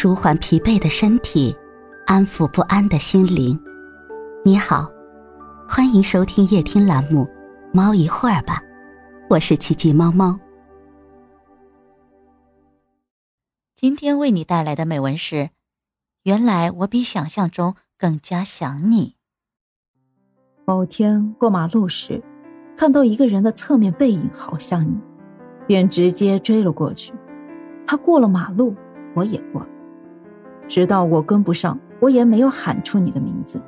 舒缓疲惫的身体，安抚不安的心灵。你好，欢迎收听夜听栏目《猫一会儿吧》，我是奇迹猫猫。今天为你带来的美文是：原来我比想象中更加想你。某天过马路时，看到一个人的侧面背影好像你，便直接追了过去。他过了马路，我也过。直到我跟不上，我也没有喊出你的名字。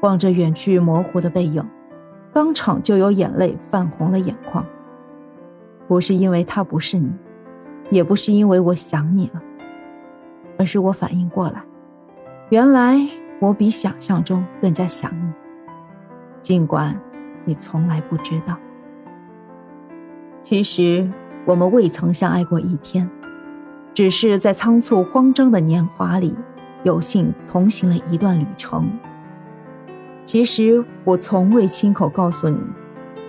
望着远去模糊的背影，当场就有眼泪泛红了眼眶。不是因为他不是你，也不是因为我想你了，而是我反应过来，原来我比想象中更加想你。尽管你从来不知道，其实我们未曾相爱过一天。只是在仓促慌张的年华里，有幸同行了一段旅程。其实我从未亲口告诉你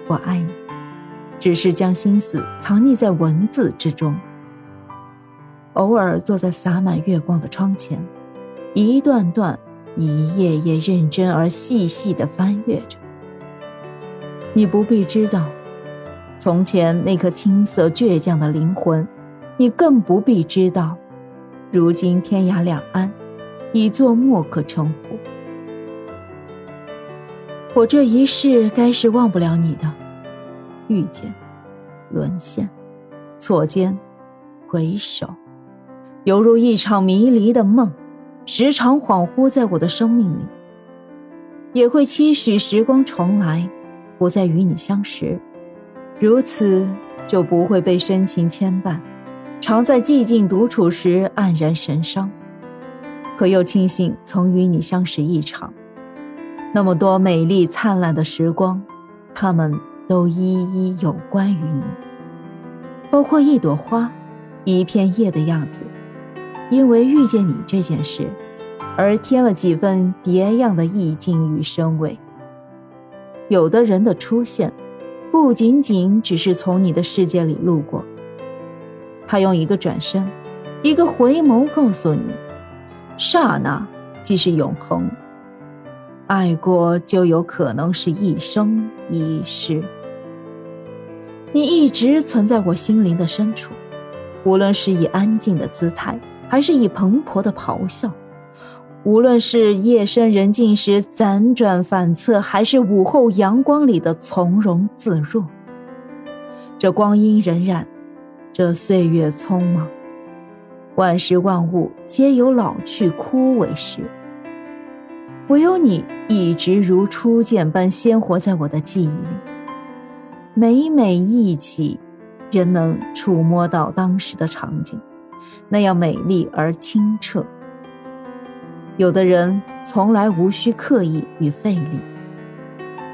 我爱你，只是将心思藏匿在文字之中。偶尔坐在洒满月光的窗前，一段段一页页认真而细细的翻阅着。你不必知道，从前那颗青涩倔强的灵魂。你更不必知道，如今天涯两岸，已作莫可称呼。我这一世该是忘不了你的，遇见，沦陷，错肩，回首，犹如一场迷离的梦，时常恍惚在我的生命里。也会期许时光重来，不再与你相识，如此就不会被深情牵绊。常在寂静独处时黯然神伤，可又庆幸曾与你相识一场。那么多美丽灿烂的时光，他们都一一有关于你，包括一朵花，一片叶的样子。因为遇见你这件事，而添了几分别样的意境与深味。有的人的出现，不仅仅只是从你的世界里路过。他用一个转身，一个回眸，告诉你：刹那即是永恒。爱过就有可能是一生一世。你一直存在我心灵的深处，无论是以安静的姿态，还是以蓬勃的咆哮；无论是夜深人静时辗转反侧，还是午后阳光里的从容自若。这光阴荏苒。这岁月匆忙，万事万物皆有老去枯萎时，唯有你一直如初见般鲜活在我的记忆里。每每忆起，仍能触摸到当时的场景，那样美丽而清澈。有的人从来无需刻意与费力，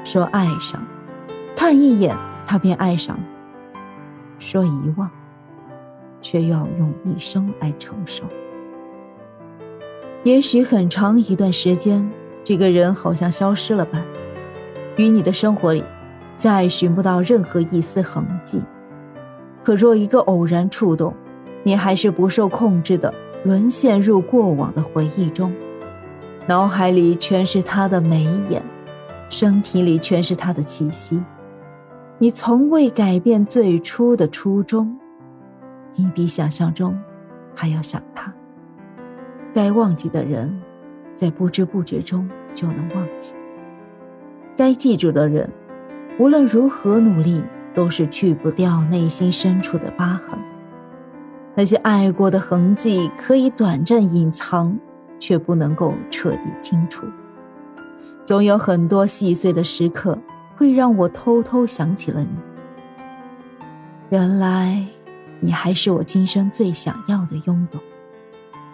说爱上，看一眼他便爱上；说遗忘。却要用一生来承受。也许很长一段时间，这个人好像消失了般，与你的生活里再寻不到任何一丝痕迹。可若一个偶然触动，你还是不受控制的沦陷入过往的回忆中，脑海里全是他的眉眼，身体里全是他的气息。你从未改变最初的初衷。你比想象中还要想他。该忘记的人，在不知不觉中就能忘记；该记住的人，无论如何努力，都是去不掉内心深处的疤痕。那些爱过的痕迹，可以短暂隐藏，却不能够彻底清除。总有很多细碎的时刻，会让我偷偷想起了你。原来。你还是我今生最想要的拥有，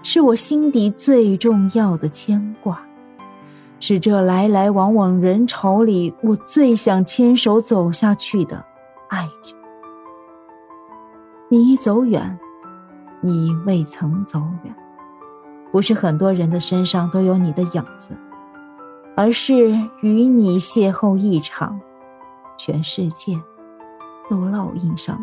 是我心底最重要的牵挂，是这来来往往人潮里我最想牵手走下去的爱人。你一走远，你未曾走远，不是很多人的身上都有你的影子，而是与你邂逅一场，全世界都烙印上。